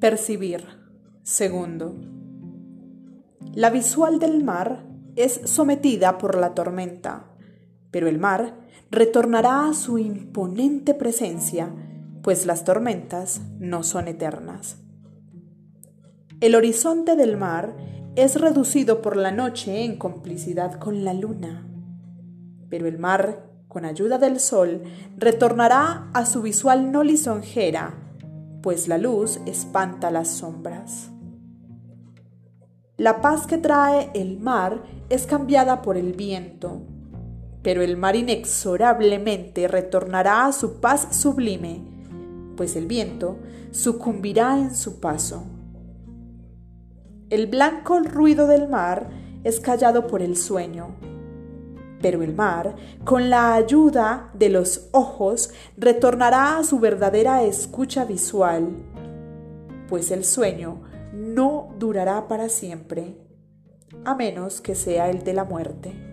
Percibir. Segundo. La visual del mar es sometida por la tormenta, pero el mar retornará a su imponente presencia, pues las tormentas no son eternas. El horizonte del mar es reducido por la noche en complicidad con la luna, pero el mar, con ayuda del sol, retornará a su visual no lisonjera, pues la luz espanta las sombras. La paz que trae el mar es cambiada por el viento, pero el mar inexorablemente retornará a su paz sublime, pues el viento sucumbirá en su paso. El blanco ruido del mar es callado por el sueño, pero el mar, con la ayuda de los ojos, retornará a su verdadera escucha visual, pues el sueño no durará para siempre, a menos que sea el de la muerte.